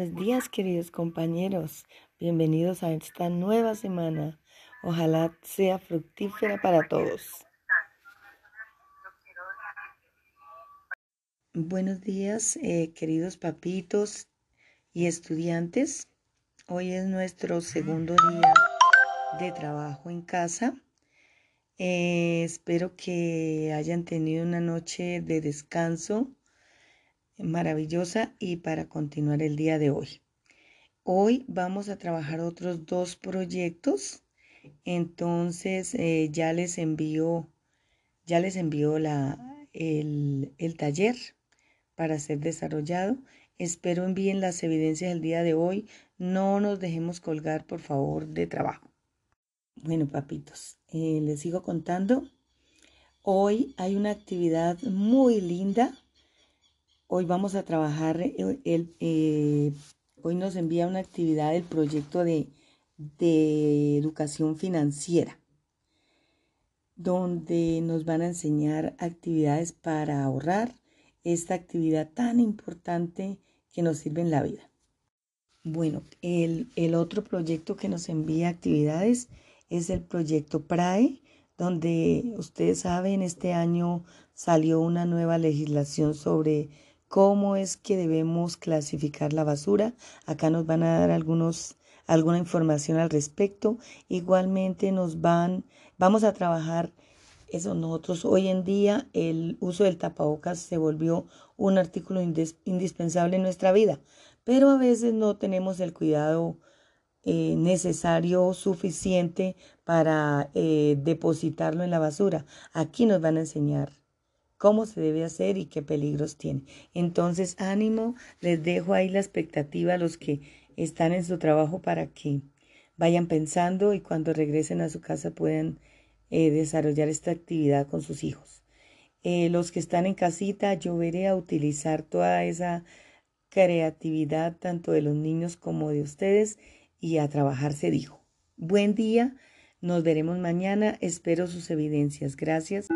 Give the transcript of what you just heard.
Buenos días, queridos compañeros. Bienvenidos a esta nueva semana. Ojalá sea fructífera para todos. Buenos días, eh, queridos papitos y estudiantes. Hoy es nuestro segundo día de trabajo en casa. Eh, espero que hayan tenido una noche de descanso maravillosa y para continuar el día de hoy. Hoy vamos a trabajar otros dos proyectos. Entonces eh, ya les envío, ya les envío la, el, el taller para ser desarrollado. Espero envíen las evidencias del día de hoy. No nos dejemos colgar, por favor, de trabajo. Bueno, papitos, eh, les sigo contando. Hoy hay una actividad muy linda Hoy vamos a trabajar, eh, el, eh, hoy nos envía una actividad del proyecto de, de educación financiera, donde nos van a enseñar actividades para ahorrar, esta actividad tan importante que nos sirve en la vida. Bueno, el, el otro proyecto que nos envía actividades es el proyecto PRAE, donde ustedes saben, este año salió una nueva legislación sobre cómo es que debemos clasificar la basura. Acá nos van a dar algunos alguna información al respecto. Igualmente nos van vamos a trabajar eso nosotros hoy en día el uso del tapabocas se volvió un artículo indispensable en nuestra vida, pero a veces no tenemos el cuidado eh, necesario suficiente para eh, depositarlo en la basura. Aquí nos van a enseñar cómo se debe hacer y qué peligros tiene. Entonces, ánimo, les dejo ahí la expectativa a los que están en su trabajo para que vayan pensando y cuando regresen a su casa puedan eh, desarrollar esta actividad con sus hijos. Eh, los que están en casita, yo veré a utilizar toda esa creatividad tanto de los niños como de ustedes y a trabajar se dijo. Buen día, nos veremos mañana, espero sus evidencias. Gracias.